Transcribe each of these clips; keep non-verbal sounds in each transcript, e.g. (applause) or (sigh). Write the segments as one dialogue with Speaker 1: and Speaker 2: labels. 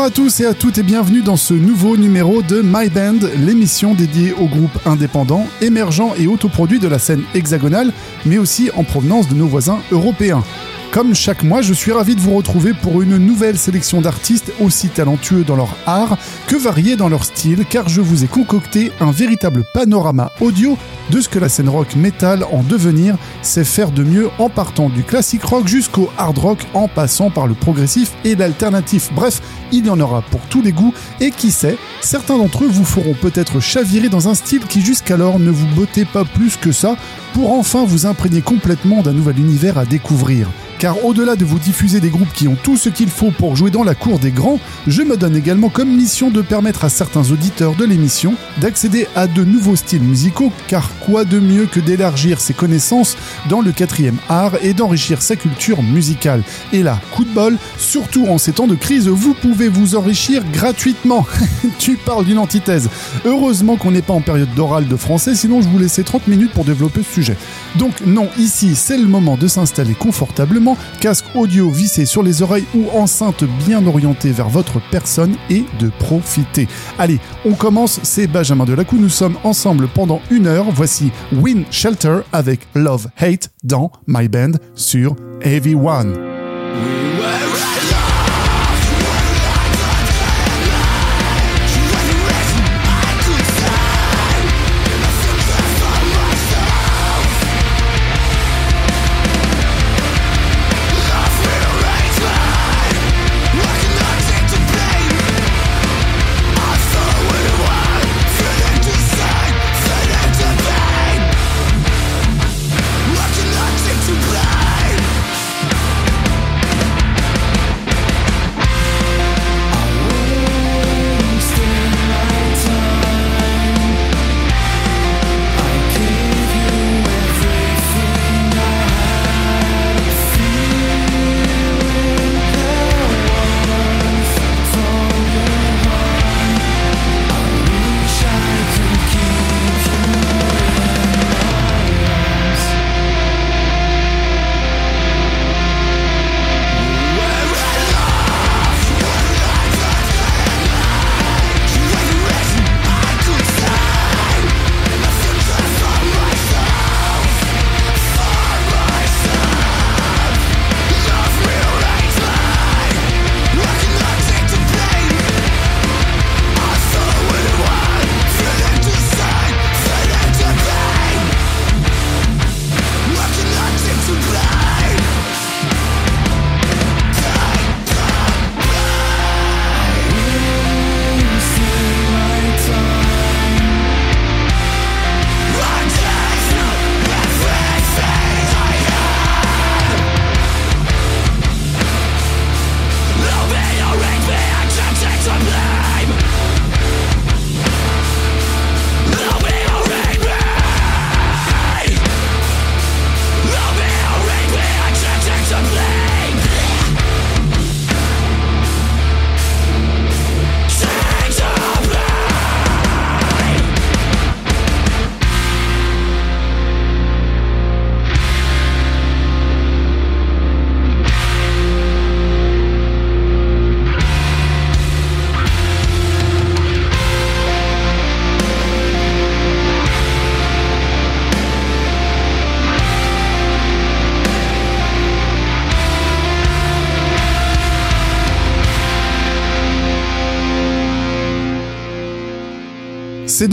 Speaker 1: Bonjour à tous et à toutes et bienvenue dans ce nouveau numéro de My Band, l'émission dédiée aux groupes indépendants, émergents et autoproduits de la scène hexagonale, mais aussi en provenance de nos voisins européens. Comme chaque mois, je suis ravi de vous retrouver pour une nouvelle sélection d'artistes aussi talentueux dans leur art que variés dans leur style, car je vous ai concocté un véritable panorama audio de ce que la scène rock metal en devenir sait faire de mieux en partant du classique rock jusqu'au hard rock en passant par le progressif et l'alternatif. Bref, il y en aura pour tous les goûts et qui sait, certains d'entre eux vous feront peut-être chavirer dans un style qui jusqu'alors ne vous bottait pas plus que ça pour enfin vous imprégner complètement d'un nouvel univers à découvrir car au-delà de vous diffuser des groupes qui ont tout ce qu'il faut pour jouer dans la cour des grands, je me donne également comme mission de permettre à certains auditeurs de l'émission d'accéder à de nouveaux styles musicaux, car quoi de mieux que d'élargir ses connaissances dans le quatrième art et d'enrichir sa culture musicale? Et là, coup de bol, surtout en ces temps de crise, vous pouvez vous enrichir gratuitement. (laughs) tu parles d'une antithèse. Heureusement qu'on n'est pas en période d'oral de français, sinon je vous laissais 30 minutes pour développer ce sujet. Donc non, ici c'est le moment de s'installer confortablement casque audio vissé sur les oreilles ou enceinte bien orientée vers votre personne et de profiter. Allez, on commence, c'est Benjamin Delacou, nous sommes ensemble pendant une heure. Voici Win Shelter avec Love Hate dans My Band sur Heavy One.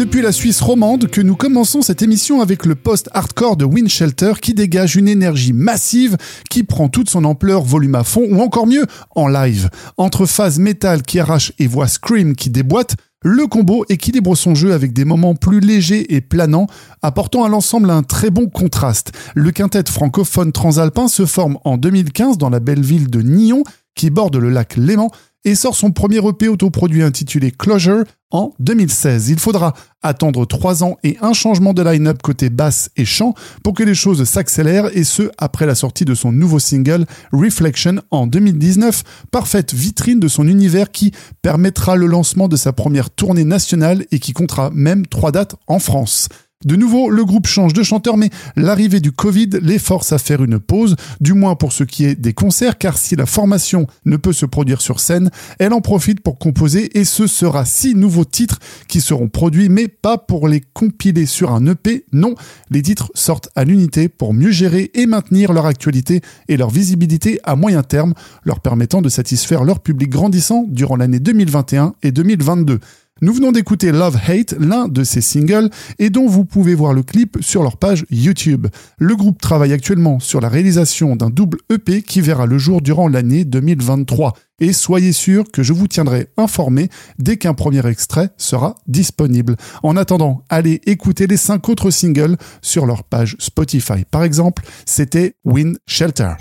Speaker 1: Depuis la Suisse romande que nous commençons cette émission avec le post-hardcore de Windshelter qui dégage une énergie massive qui prend toute son ampleur volume à fond ou encore mieux en live. Entre phase métal qui arrache et voix scream qui déboîte, le combo équilibre son jeu avec des moments plus légers et planants, apportant à l'ensemble un très bon contraste. Le quintet francophone transalpin se forme en 2015 dans la belle ville de Nyon, qui borde le lac Léman, et sort son premier EP autoproduit intitulé Closure en 2016. Il faudra attendre trois ans et un changement de line-up côté basse et chant pour que les choses s'accélèrent et ce après la sortie de son nouveau single Reflection en 2019, parfaite vitrine de son univers qui permettra le lancement de sa première tournée nationale et qui comptera même trois dates en France. De nouveau, le groupe change de chanteur, mais l'arrivée du Covid les force à faire une pause, du moins pour ce qui est des concerts, car si la formation ne peut se produire sur scène, elle en profite pour composer et ce sera six nouveaux titres qui seront produits, mais pas pour les compiler sur un EP, non, les titres sortent à l'unité pour mieux gérer et maintenir leur actualité et leur visibilité à moyen terme, leur permettant de satisfaire leur public grandissant durant l'année 2021 et 2022. Nous venons d'écouter Love Hate, l'un de ces singles, et dont vous pouvez voir le clip sur leur page YouTube. Le groupe travaille actuellement sur la réalisation d'un double EP qui verra le jour durant l'année 2023. Et soyez sûr que je vous tiendrai informé dès qu'un premier extrait sera disponible. En attendant, allez écouter les cinq autres singles sur leur page Spotify. Par exemple, c'était Wind Shelter.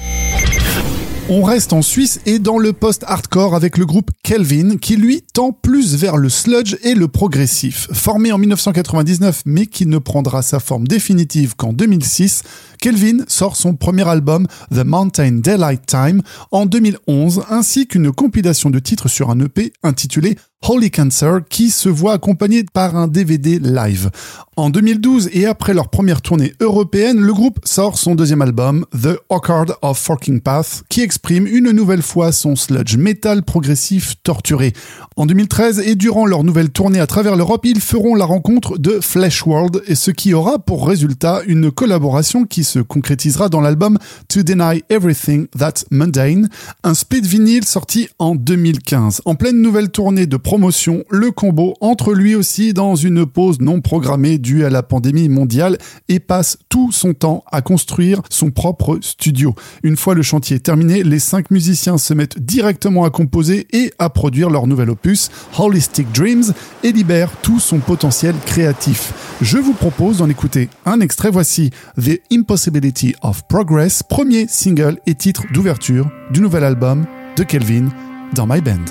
Speaker 1: On reste en Suisse et dans le post-hardcore avec le groupe Kelvin qui lui tend plus vers le sludge et le progressif. Formé en 1999 mais qui ne prendra sa forme définitive qu'en 2006, Kelvin sort son premier album The Mountain Daylight Time en 2011 ainsi qu'une compilation de titres sur un EP intitulé Holy Cancer qui se voit accompagné par un DVD live. En 2012 et après leur première tournée européenne, le groupe sort son deuxième album, The Awkward of Forking Path, qui exprime une nouvelle fois son sludge metal progressif torturé. En 2013 et durant leur nouvelle tournée à travers l'Europe, ils feront la rencontre de Flesh World et ce qui aura pour résultat une collaboration qui se concrétisera dans l'album To Deny Everything That's Mundane, un split vinyle sorti en 2015. En pleine nouvelle tournée de promotion, le combo entre lui aussi dans une pause non programmée due à la pandémie mondiale et passe tout son temps à construire son propre studio. Une fois le chantier terminé, les cinq musiciens se mettent directement à composer et à produire leur nouvel opus, Holistic Dreams, et libèrent tout son potentiel créatif. Je vous propose d'en écouter un extrait. Voici The Impossibility of Progress, premier single et titre d'ouverture du nouvel album de Kelvin dans My Band.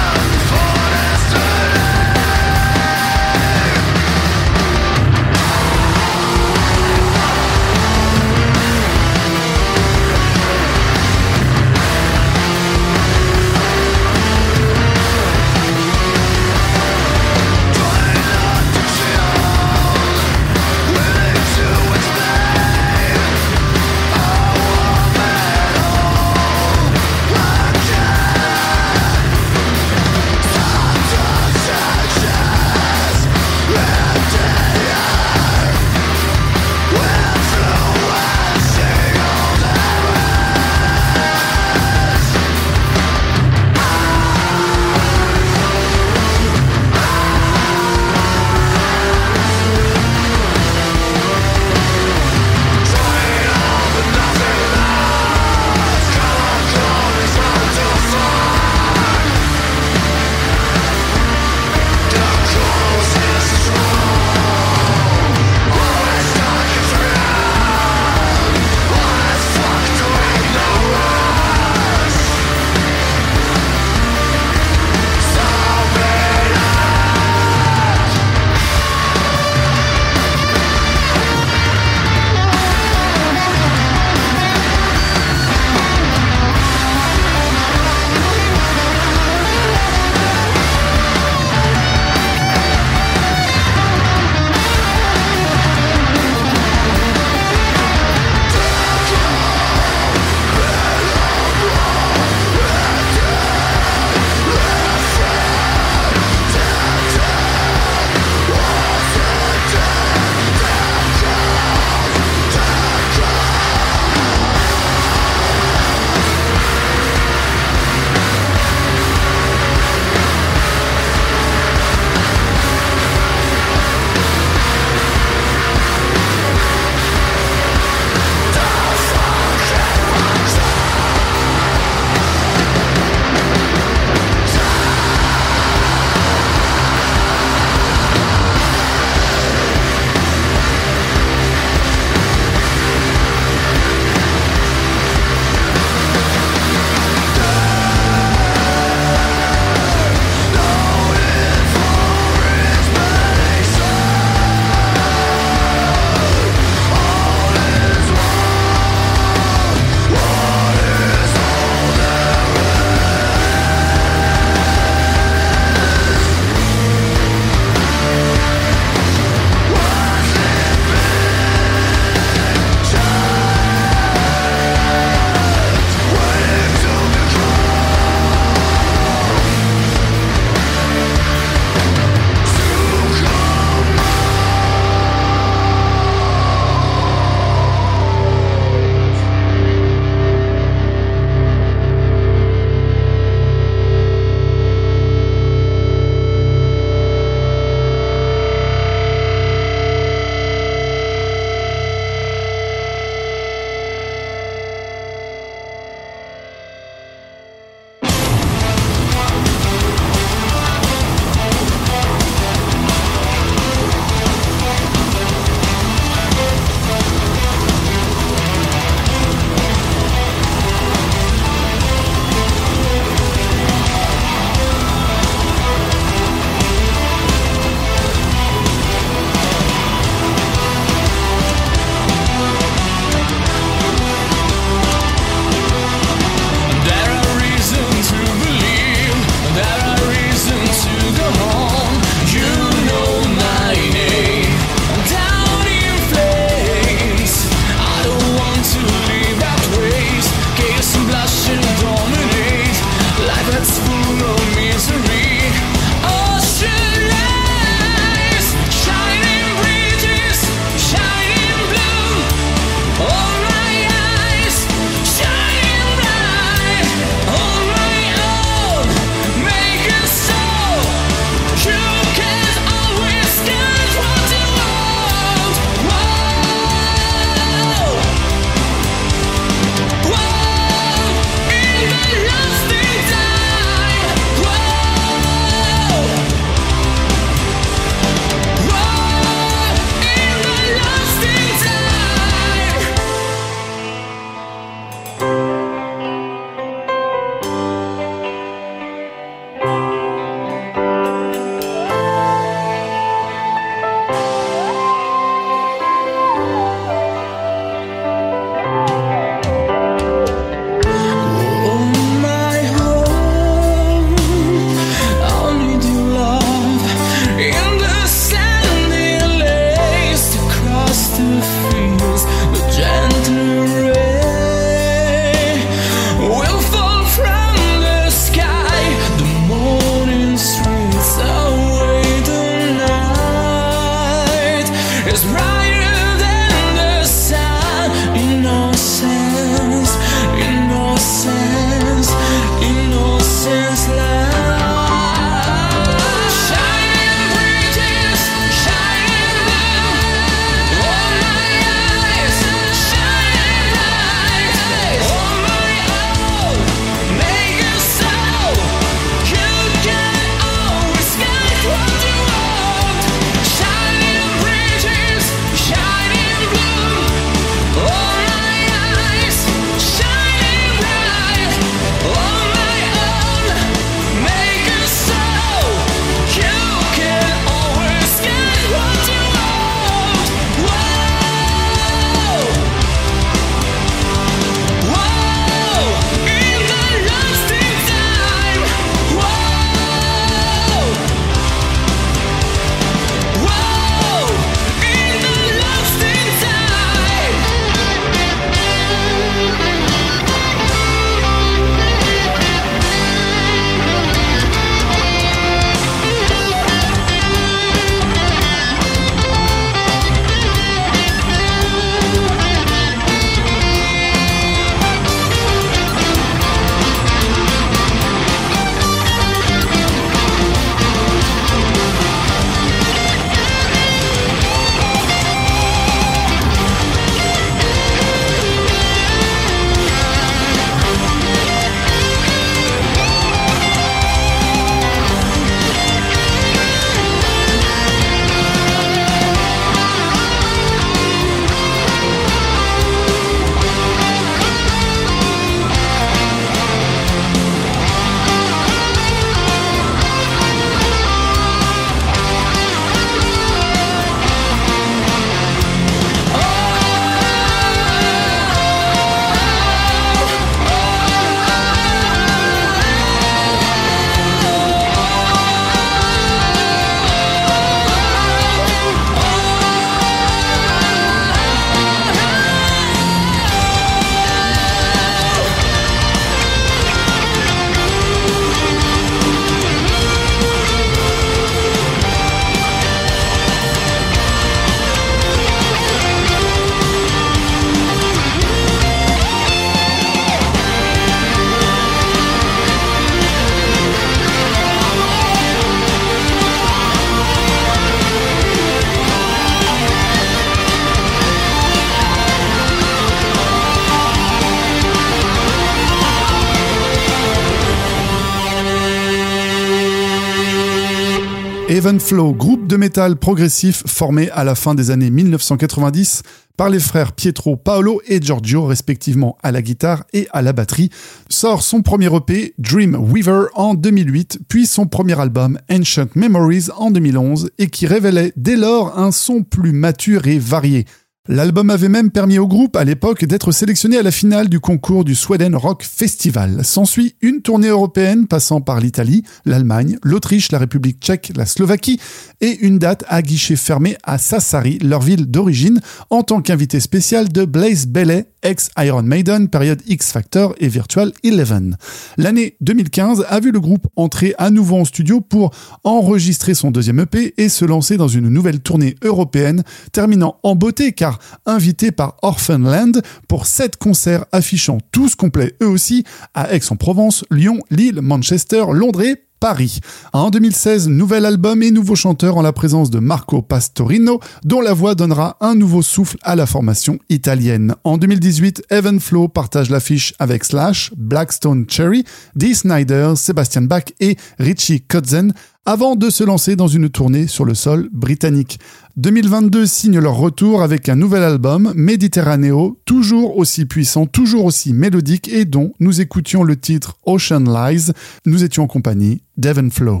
Speaker 1: Even Flow, groupe de métal progressif formé à la fin des années 1990 par les frères Pietro Paolo et Giorgio, respectivement à la guitare et à la batterie, sort son premier EP, Dream Weaver, en 2008, puis son premier album, Ancient Memories, en 2011, et qui révélait dès lors un son plus mature et varié. L'album avait même permis au groupe à l'époque d'être sélectionné à la finale du concours du Sweden Rock Festival. S'ensuit une tournée européenne passant par l'Italie, l'Allemagne, l'Autriche, la République tchèque, la Slovaquie et une date à guichet fermé à Sassari, leur ville d'origine, en tant qu'invité spécial de Blaze Bailey, ex-Iron Maiden, période X Factor et Virtual Eleven. L'année 2015 a vu le groupe entrer à nouveau en studio pour enregistrer son deuxième EP et se lancer dans une nouvelle tournée européenne, terminant en beauté car invité par Orphanland pour sept concerts affichant tous complets eux aussi à Aix-en-Provence, Lyon, Lille, Manchester, Londres et Paris. En 2016, nouvel album et nouveau chanteur en la présence de Marco Pastorino, dont la voix donnera un nouveau souffle à la formation italienne. En 2018, Evan Flow partage l'affiche avec Slash, Blackstone Cherry, Dee Snyder, Sebastian Bach et Richie Kotzen, avant de se lancer dans une tournée sur le sol britannique. 2022 signe leur retour avec un nouvel album, Méditerranéo, toujours aussi puissant, toujours aussi mélodique et dont nous écoutions le titre Ocean Lies. Nous étions en compagnie d'Evan Flow.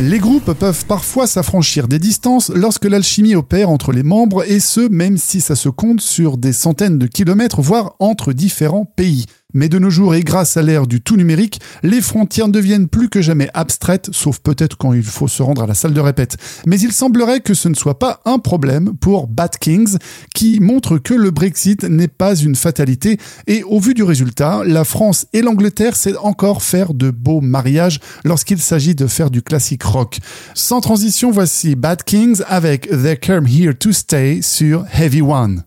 Speaker 1: Les groupes peuvent parfois s'affranchir des distances lorsque l'alchimie opère entre les membres et ce, même si ça se compte sur des centaines de kilomètres, voire entre différents pays. Mais de nos jours et grâce à l'ère du tout numérique, les frontières deviennent plus que jamais abstraites, sauf peut-être quand il faut se rendre à la salle de répète. Mais il semblerait que ce ne soit pas un problème pour Bad Kings, qui montre que le Brexit n'est pas une fatalité, et au vu du résultat, la France et l'Angleterre savent encore faire de beaux mariages lorsqu'il s'agit de faire du classique rock. Sans transition, voici Bad Kings avec They Come Here to Stay sur Heavy One.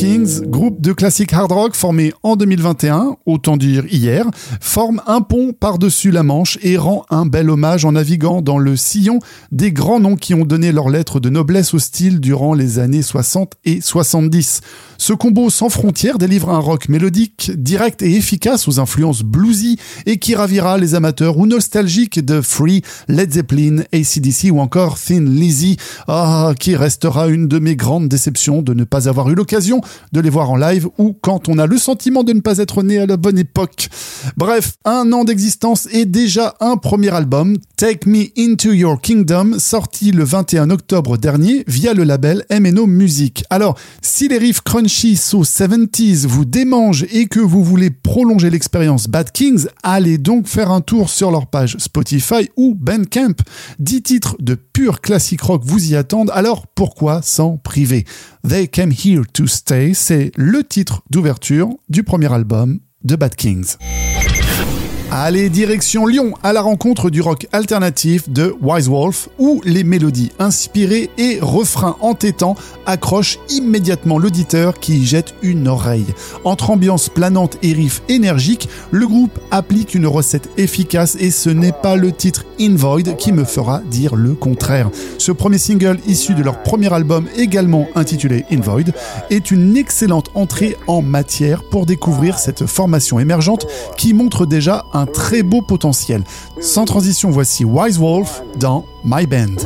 Speaker 1: Kings, groupe de classique hard rock formé en 2021, autant dire hier, forme un pont par-dessus la Manche et rend un bel hommage en naviguant dans le sillon des grands noms qui ont donné leur lettre de noblesse au style durant les années 60 et 70. Ce combo sans frontières délivre un rock mélodique, direct et efficace aux influences bluesy et qui ravira les amateurs ou nostalgiques de Free, Led Zeppelin, ACDC ou encore Thin Lizzy, ah, qui restera une de mes grandes déceptions de ne pas avoir eu l'occasion de les voir en live ou quand on a le sentiment de ne pas être né à la bonne époque. Bref, un an d'existence et déjà un premier album, Take Me Into Your Kingdom, sorti le 21 octobre dernier via le label MNO Music. Alors, si les riffs crunch so 70s vous démange et que vous voulez prolonger l'expérience Bad Kings, allez donc faire un tour sur leur page Spotify ou Bandcamp. 10 titres de pur classique rock vous y attendent, alors pourquoi s'en priver? They Came Here to Stay, c'est le titre d'ouverture du premier album de Bad Kings. Allez, direction Lyon, à la rencontre du rock alternatif de Wise Wolf, où les mélodies inspirées et refrains entêtants accrochent immédiatement l'auditeur qui y jette une oreille. Entre ambiance planante et riff énergique, le groupe applique une recette efficace et ce n'est pas le titre In Void qui me fera dire le contraire. Ce premier single issu de leur premier album également intitulé In Void est une excellente entrée en matière pour découvrir cette formation émergente qui montre déjà très beau potentiel. Sans transition, voici Wise Wolf dans My Band.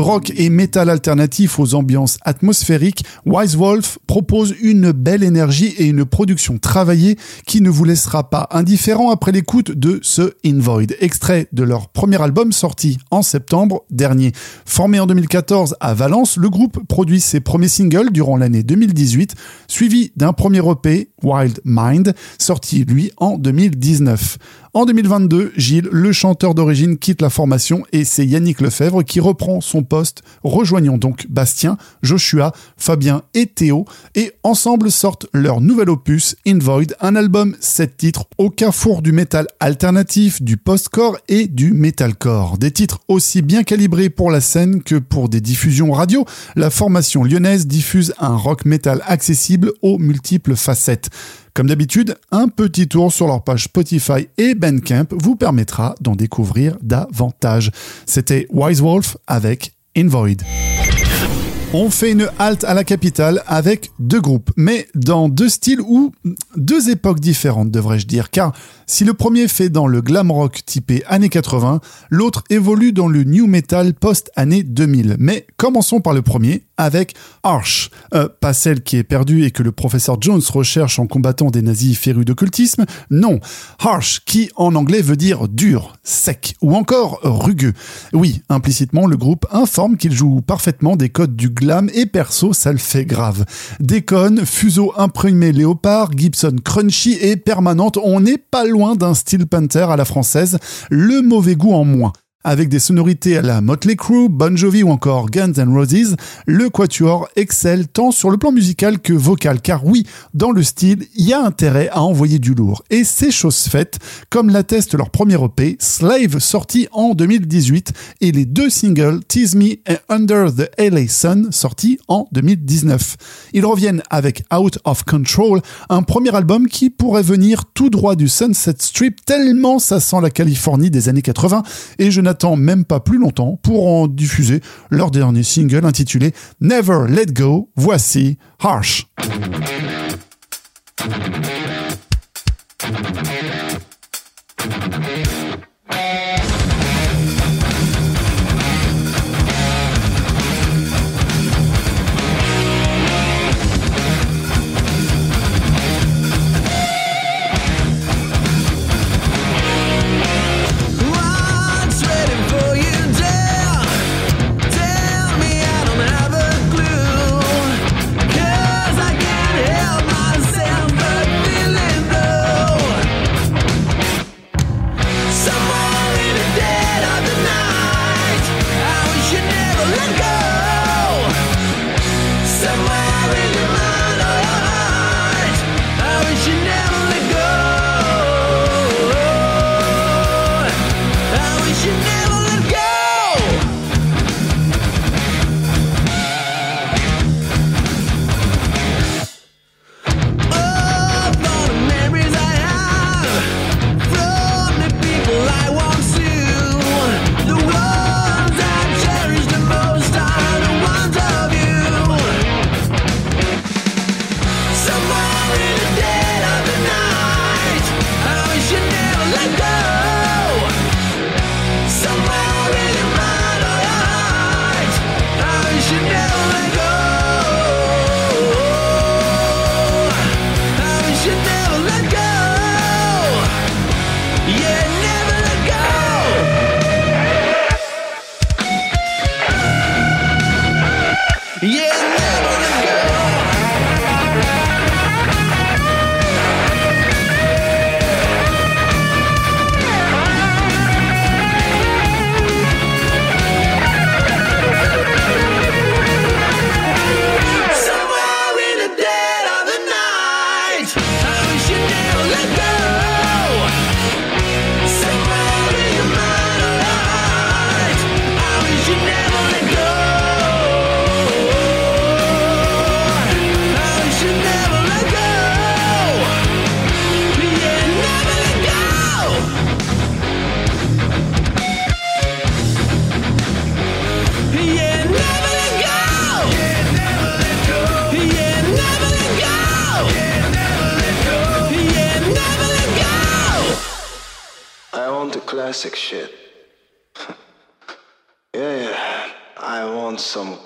Speaker 1: Rock et métal alternatif aux ambiances atmosphériques, Wise Wolf propose une belle énergie et une production travaillée qui ne vous laissera pas indifférent après l'écoute de ce In Void, extrait de leur premier album sorti en septembre dernier. Formé en 2014 à Valence, le groupe produit ses premiers singles durant l'année 2018, suivi d'un premier EP, Wild Mind, sorti lui en 2019. En 2022, Gilles, le chanteur d'origine, quitte la formation et c'est Yannick Lefebvre qui reprend son poste, rejoignant donc Bastien, Joshua, Fabien et Théo, et ensemble sortent leur nouvel opus, In Void, un album 7 titres au carrefour du métal alternatif, du post-core et du metalcore. Des titres aussi bien calibrés pour la scène que pour des diffusions radio, la formation lyonnaise diffuse un rock metal accessible aux multiples facettes. Comme d'habitude, un petit tour sur leur page Spotify et Bandcamp vous permettra d'en découvrir davantage. C'était Wise Wolf avec Invoid. On fait une halte à la capitale avec deux groupes, mais dans deux styles ou deux époques différentes, devrais-je dire, car si le premier fait dans le glam rock typé années 80, l'autre évolue dans le new metal post-année 2000. Mais commençons par le premier, avec Arch. Euh, pas celle qui est perdue et que le professeur Jones recherche en combattant des nazis férus d'occultisme, non. Harsh, qui en anglais veut dire dur, sec, ou encore rugueux. Oui, implicitement, le groupe informe qu'il joue parfaitement des codes du glam et perso, ça le fait grave. Déconne, fuseau imprimé léopard, Gibson crunchy et permanente, on n'est pas loin d'un style Panther à la française, le mauvais goût en moins. Avec des sonorités à la Motley Crue, Bon Jovi ou encore Guns N' Roses, le Quatuor excelle tant sur le plan musical que vocal, car oui, dans le style, il y a intérêt à envoyer du lourd. Et c'est chose faite, comme l'atteste leur premier EP, Slave, sorti en 2018, et les deux singles Tease Me et Under the LA Sun, sortis en 2019. Ils reviennent avec Out of Control, un premier album qui pourrait venir tout droit du Sunset Strip, tellement ça sent la Californie des années 80, et je même pas plus longtemps pour en diffuser leur dernier single intitulé Never Let Go. Voici Harsh.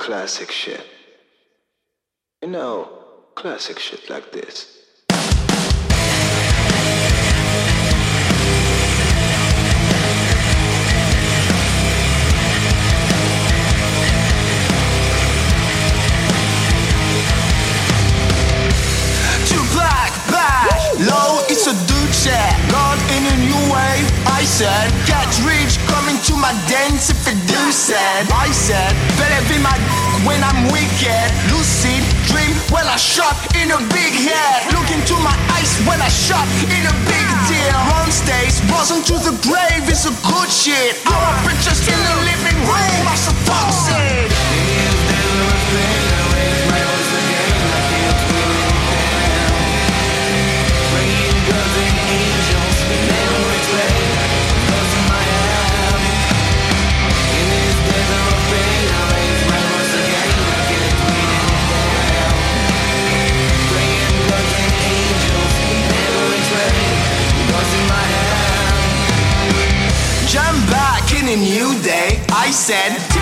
Speaker 2: Classic shit. You know, classic shit like this.
Speaker 3: Low, it's a dude share. God in a new way. I said, get rich, to my dance if it do said. I said, better be my when I'm wicked. Lucid dream when I shot in a big head. Look into my eyes when I shot in a big deal. On stage, buzzing to the grave is a good shit. Our pictures in the living room are so toxic. A new day. I said,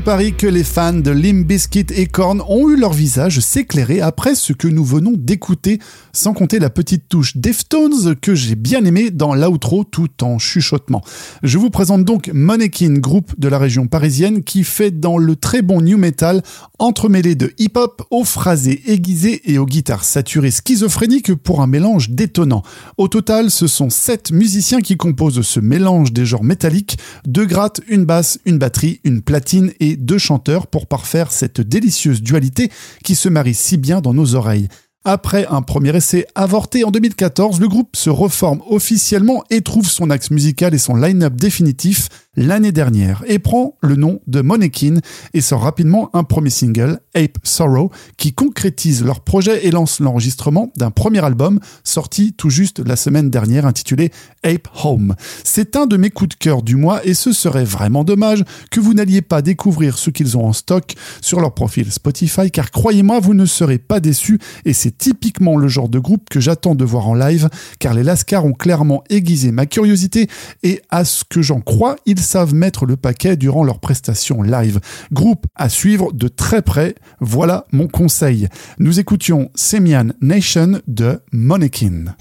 Speaker 1: parie que les fans de Limp Bizkit et Korn ont eu leur visage s'éclairer après ce que nous venons d'écouter, sans compter la petite touche Deftones que j'ai bien aimé dans l'outro tout en chuchotement. Je vous présente donc Monekin, groupe de la région parisienne qui fait dans le très bon new metal entremêlé de hip-hop aux phrasés aiguisés et aux guitares saturées schizophréniques pour un mélange détonnant. Au total, ce sont sept musiciens qui composent ce mélange des genres métalliques, deux grattes, une basse, une batterie, une platine et deux chanteurs pour parfaire cette délicieuse dualité qui se marie si bien dans nos oreilles. Après un premier essai avorté en 2014, le groupe se reforme officiellement et trouve son axe musical et son line-up définitif l'année dernière et prend le nom de Monekin et sort rapidement un premier single, Ape Sorrow, qui concrétise leur projet et lance l'enregistrement d'un premier album sorti tout juste la semaine dernière intitulé Ape Home. C'est un de mes coups de cœur du mois et ce serait vraiment dommage que vous n'alliez pas découvrir ce qu'ils ont en stock sur leur profil Spotify car croyez-moi vous ne serez pas déçus et c'est typiquement le genre de groupe que j'attends de voir en live car les Lascars ont clairement aiguisé ma curiosité et à ce que j'en crois ils savent mettre le paquet durant leurs prestations live. Groupe à suivre de très près, voilà mon conseil. Nous écoutions Semian Nation de Monekin.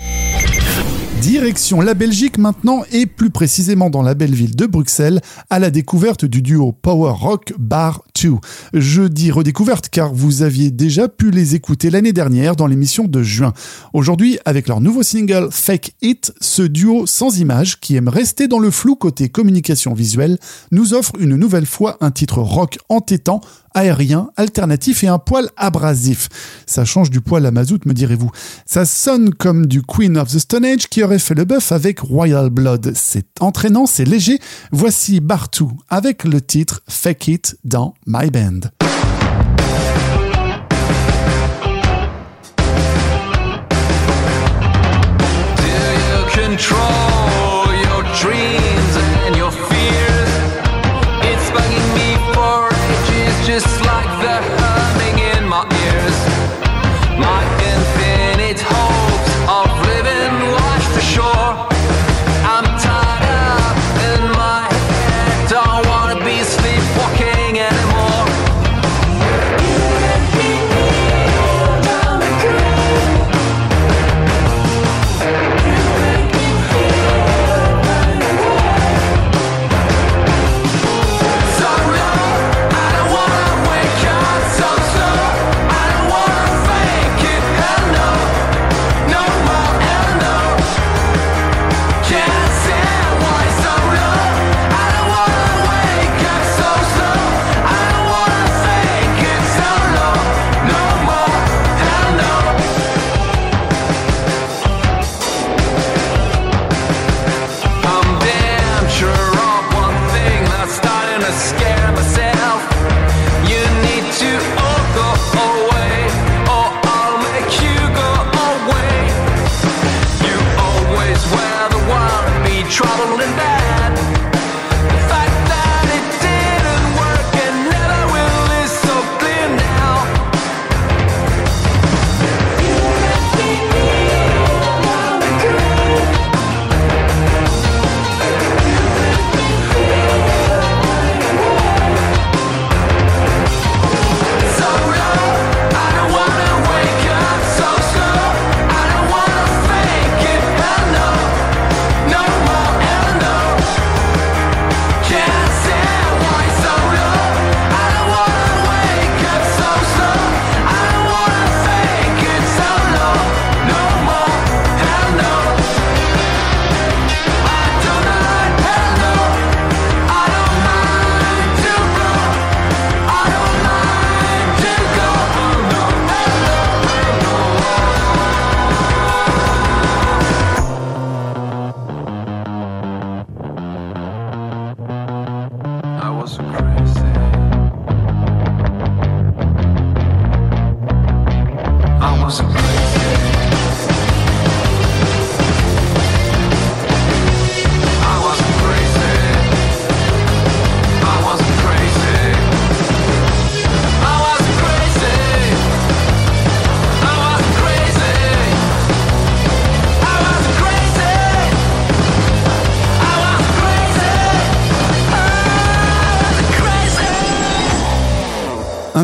Speaker 3: Direction la Belgique maintenant et plus précisément dans la belle ville de Bruxelles à la découverte du duo Power Rock Bar 2. Je dis redécouverte car vous aviez déjà pu les écouter l'année dernière dans l'émission de juin. Aujourd'hui, avec leur nouveau single Fake It, ce duo sans image qui aime rester dans le flou côté communication visuelle nous offre une nouvelle fois un titre rock entêtant aérien, alternatif et un poil abrasif. Ça change du poil à mazout, me direz-vous. Ça sonne comme du Queen of the Stone Age qui aurait fait le bœuf avec Royal Blood. C'est entraînant, c'est léger. Voici Bartou avec le titre Fake It dans My Band.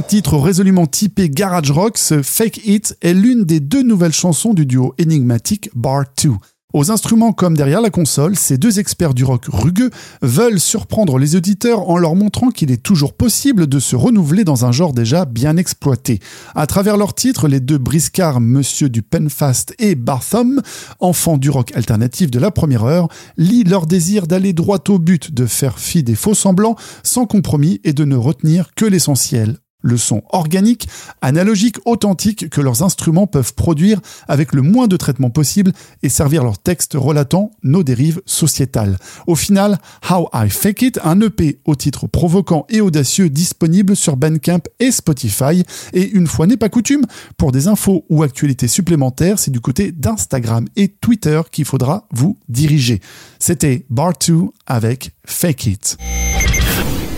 Speaker 3: Titre résolument typé garage rock, ce Fake It est l'une des deux nouvelles chansons du duo énigmatique Bar 2. Aux instruments comme derrière la console, ces deux experts du rock rugueux veulent surprendre les auditeurs en leur montrant qu'il est toujours possible de se renouveler dans un genre déjà bien exploité. À travers leurs titres, les deux briscards Monsieur du Penfast et Barthom, enfants du rock alternatif de la première heure, lient leur désir d'aller droit au but, de faire fi des faux semblants sans compromis et de ne retenir que l'essentiel, le son organique, analogique, authentique que leurs instruments peuvent produire avec le moins de traitement possible et servir leur texte relatant nos dérives sociétales. Au final, How I Fake It, un EP au titre provoquant et audacieux disponible sur Bandcamp et Spotify. Et une fois n'est pas coutume, pour des infos ou actualités supplémentaires, c'est du côté d'Instagram et Twitter qu'il faudra vous diriger. C'était Bar 2 avec Fake It.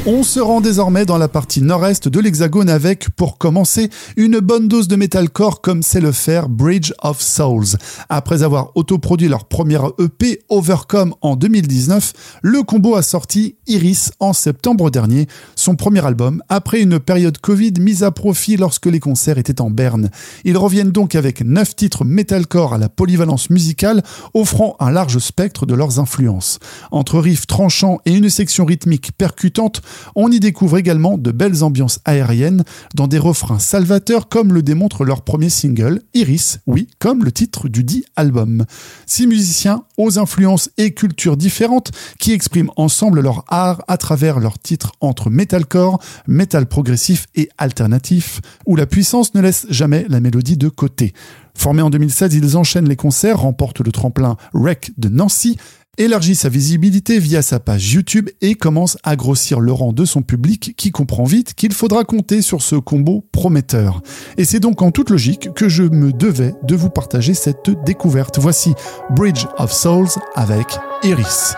Speaker 1: On se rend désormais dans la partie nord-est de l'Hexagone avec, pour commencer, une bonne dose de metalcore comme c'est le faire Bridge of Souls. Après avoir autoproduit leur première EP Overcome en 2019, le combo a sorti Iris en septembre dernier, son premier album, après une période Covid mise à profit lorsque les concerts étaient en berne. Ils reviennent donc avec 9 titres metalcore à la polyvalence musicale, offrant un large spectre de leurs influences. Entre riffs tranchants et une section rythmique percutante, on y découvre également de belles ambiances aériennes dans des refrains salvateurs comme le démontre leur premier single, Iris, oui, comme le titre du dit album. Six musiciens aux influences et cultures différentes qui expriment ensemble leur art à travers leurs titres entre metalcore, metal progressif et alternatif, où la puissance ne laisse jamais la mélodie de côté. Formés en 2016, ils enchaînent les concerts, remportent le tremplin Rec de Nancy, élargit sa visibilité via sa page YouTube et commence à grossir le rang de son public qui comprend vite qu'il faudra compter sur ce combo prometteur. Et c'est donc en toute logique que je me devais de vous partager cette découverte. Voici Bridge of Souls avec Iris.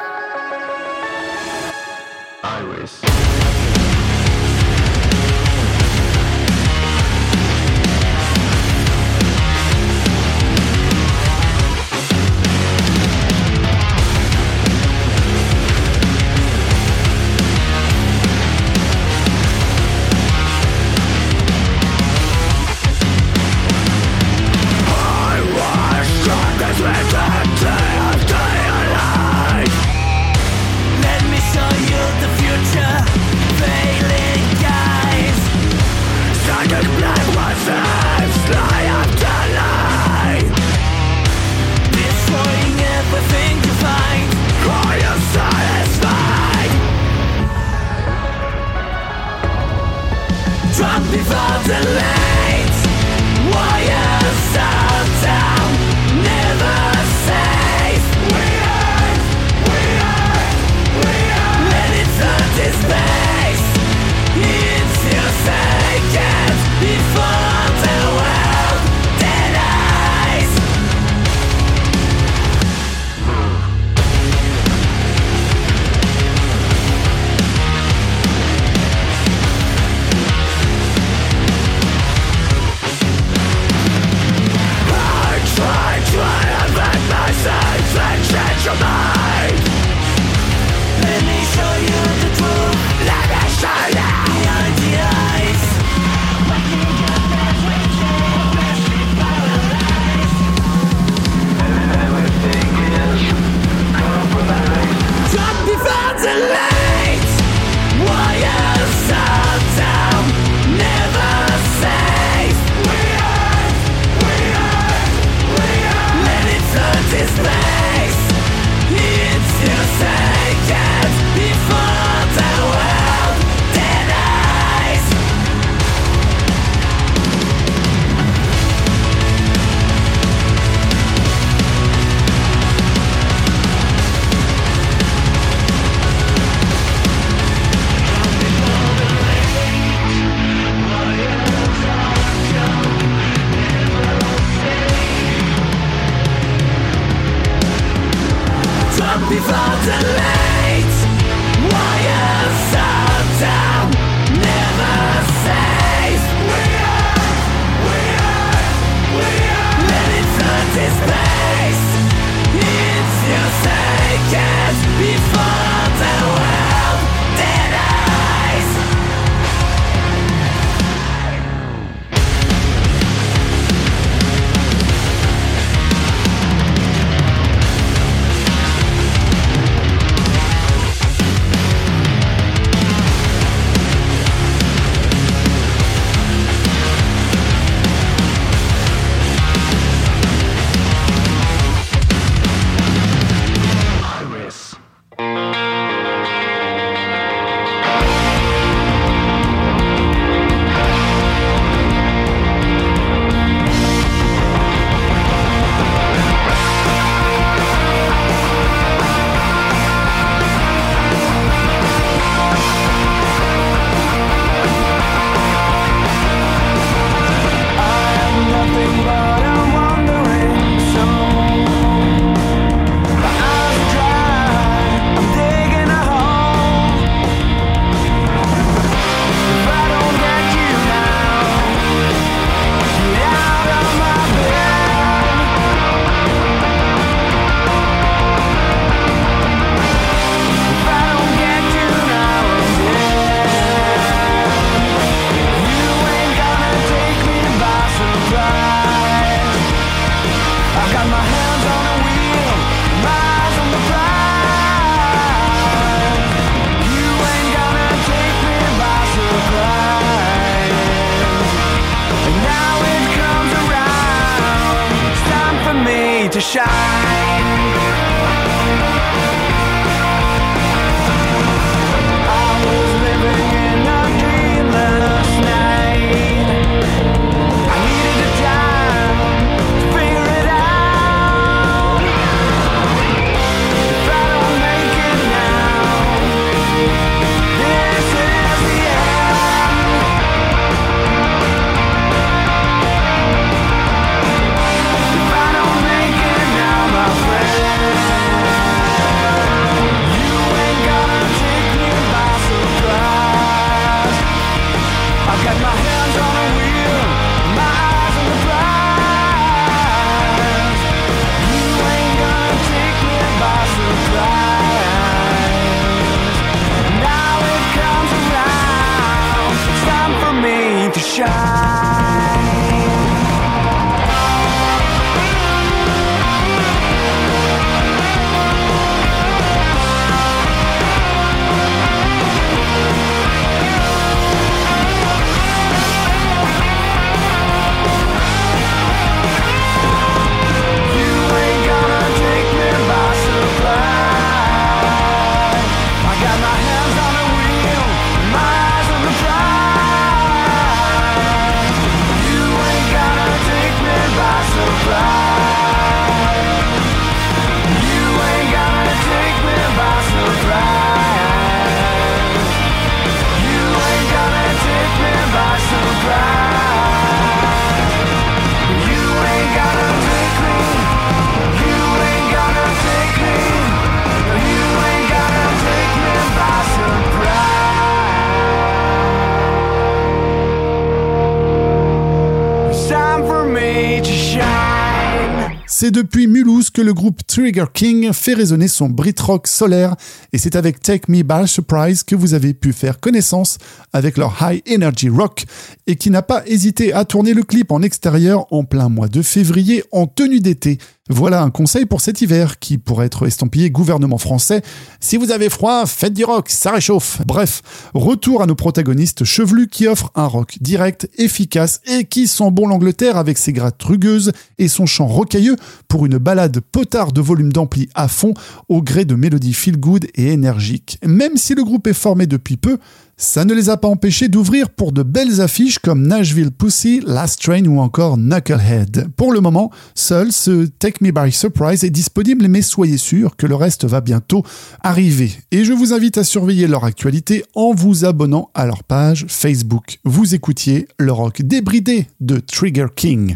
Speaker 1: C'est depuis Mulhouse que le groupe Trigger King fait résonner son Brit rock solaire. Et c'est avec Take Me By Surprise que vous avez pu faire connaissance avec leur High Energy Rock et qui n'a pas hésité à tourner le clip en extérieur en plein mois de février en tenue d'été voilà un conseil pour cet hiver qui pourrait être estampillé gouvernement français. Si vous avez froid, faites du rock, ça réchauffe. Bref, retour à nos protagonistes chevelus qui offrent un rock direct, efficace et qui sont bon l'Angleterre avec ses grattes rugueuses et son chant rocailleux pour une balade potard de volume d'ampli à fond au gré de mélodies feel good et énergiques. Même si le groupe est formé depuis peu, ça ne les a pas empêchés d'ouvrir pour de belles affiches comme Nashville Pussy, Last Train ou encore Knucklehead. Pour le moment, seul ce Take Me By Surprise est disponible, mais soyez sûr que le reste va bientôt arriver. Et je vous invite à surveiller leur actualité en vous abonnant à leur page Facebook. Vous écoutiez le rock débridé de Trigger King.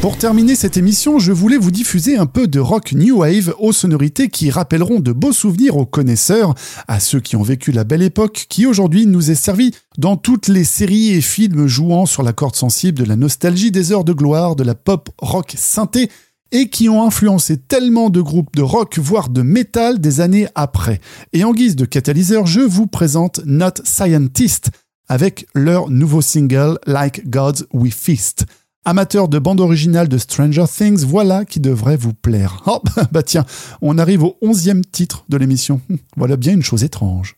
Speaker 1: Pour terminer cette émission, je voulais vous diffuser un peu de rock new wave aux sonorités qui rappelleront de beaux souvenirs aux connaisseurs, à ceux qui ont vécu la belle époque qui aujourd'hui nous est servie dans toutes les séries et films jouant sur la corde sensible de la nostalgie des heures de gloire de la pop rock synthé et qui ont influencé tellement de groupes de rock, voire de métal des années après. Et en guise de catalyseur, je vous présente Not Scientist avec leur nouveau single Like Gods We Feast. Amateur de bande originale de Stranger Things, voilà qui devrait vous plaire. Oh, (laughs) bah tiens, on arrive au onzième titre de l'émission. Voilà bien une chose étrange.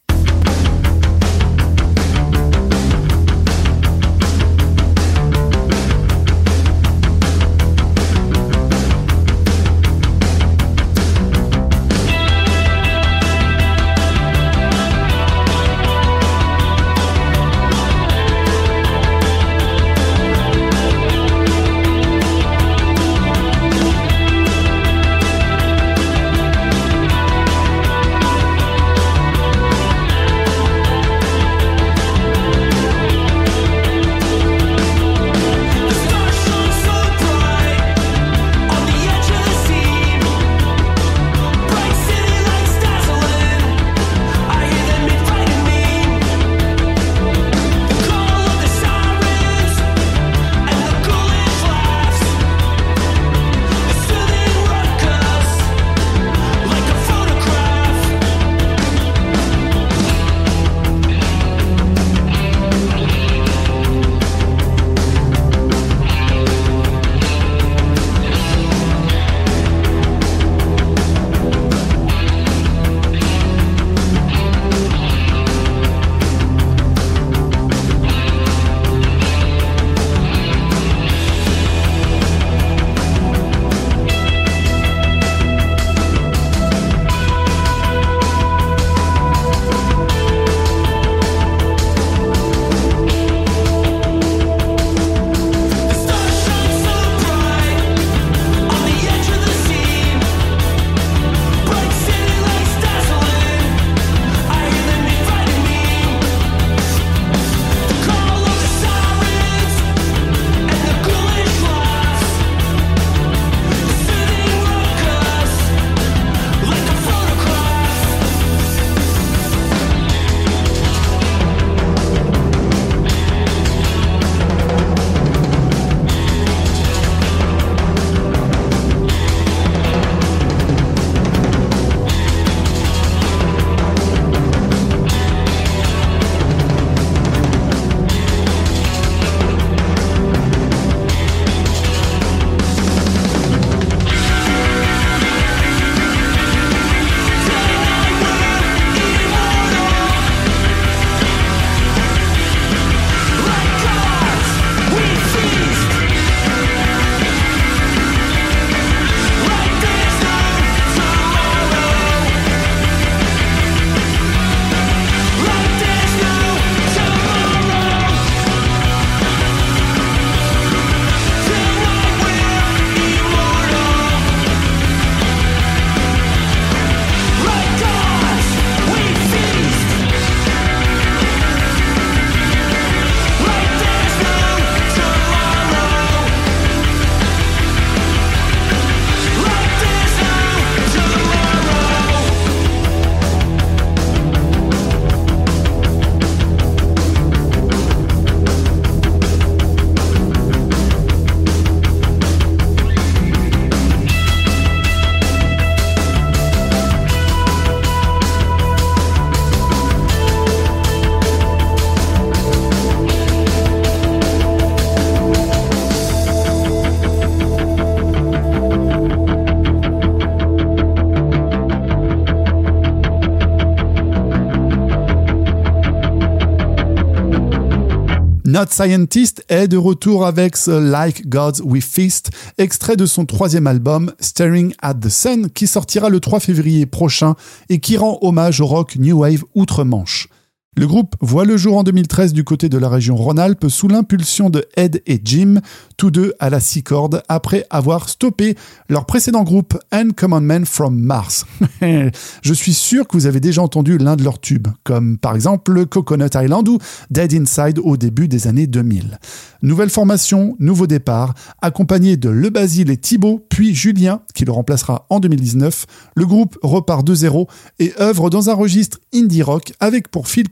Speaker 1: Not Scientist est de retour avec ce Like Gods We Feast, extrait de son troisième album Staring at the Sun qui sortira le 3 février prochain et qui rend hommage au rock New Wave outre-Manche. Le groupe voit le jour en 2013 du côté de la région Rhône-Alpes sous l'impulsion de Ed et Jim, tous deux à la six cordes, après avoir stoppé leur précédent groupe Uncommon Men from Mars. (laughs) Je suis sûr que vous avez déjà entendu l'un de leurs tubes, comme par exemple Coconut Island ou Dead Inside au début des années 2000. Nouvelle formation, nouveau départ, accompagné de Le Basile et Thibaut, puis Julien, qui le remplacera en 2019, le groupe repart de zéro et œuvre dans un registre indie rock avec pour fil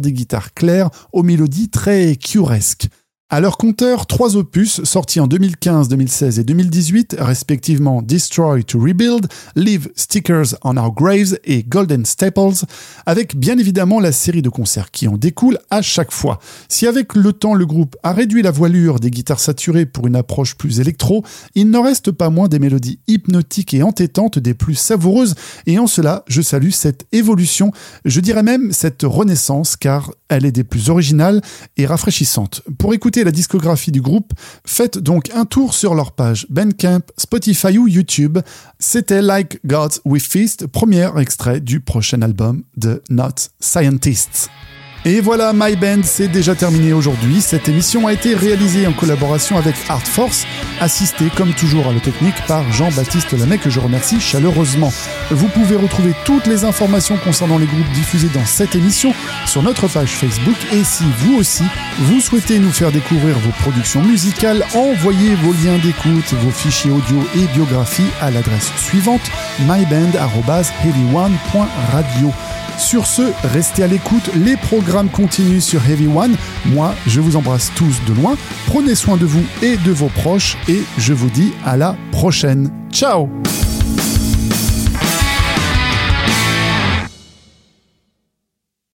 Speaker 1: des guitares claires aux mélodies très curesques. À leur compteur, trois opus sortis en 2015, 2016 et 2018, respectivement Destroy to Rebuild, Leave Stickers on Our Graves et Golden Staples, avec bien évidemment la série de concerts qui en découle à chaque fois. Si avec le temps le groupe a réduit la voilure des guitares saturées pour une approche plus électro, il n'en reste pas moins des mélodies hypnotiques et entêtantes des plus savoureuses, et en cela je salue cette évolution, je dirais même cette renaissance, car elle est des plus originales et rafraîchissantes. Pour écouter la discographie du groupe, faites donc un tour sur leur page Bandcamp, Spotify ou YouTube. C'était Like Gods We Feast, premier extrait du prochain album de Not Scientists. Et voilà, My Band, c'est déjà terminé aujourd'hui. Cette émission a été réalisée en collaboration avec Art Force, assistée comme toujours à la technique par Jean-Baptiste Lamec, que je remercie chaleureusement. Vous pouvez retrouver toutes les informations concernant les groupes diffusés dans cette émission sur notre page Facebook. Et si vous aussi, vous souhaitez nous faire découvrir vos productions musicales, envoyez vos liens d'écoute, vos fichiers audio et biographies à l'adresse suivante myband.heavyone.radio. Sur ce, restez à l'écoute, les programmes continuent sur Heavy One. Moi, je vous embrasse tous de loin. Prenez soin de vous et de vos proches et je vous dis à la prochaine. Ciao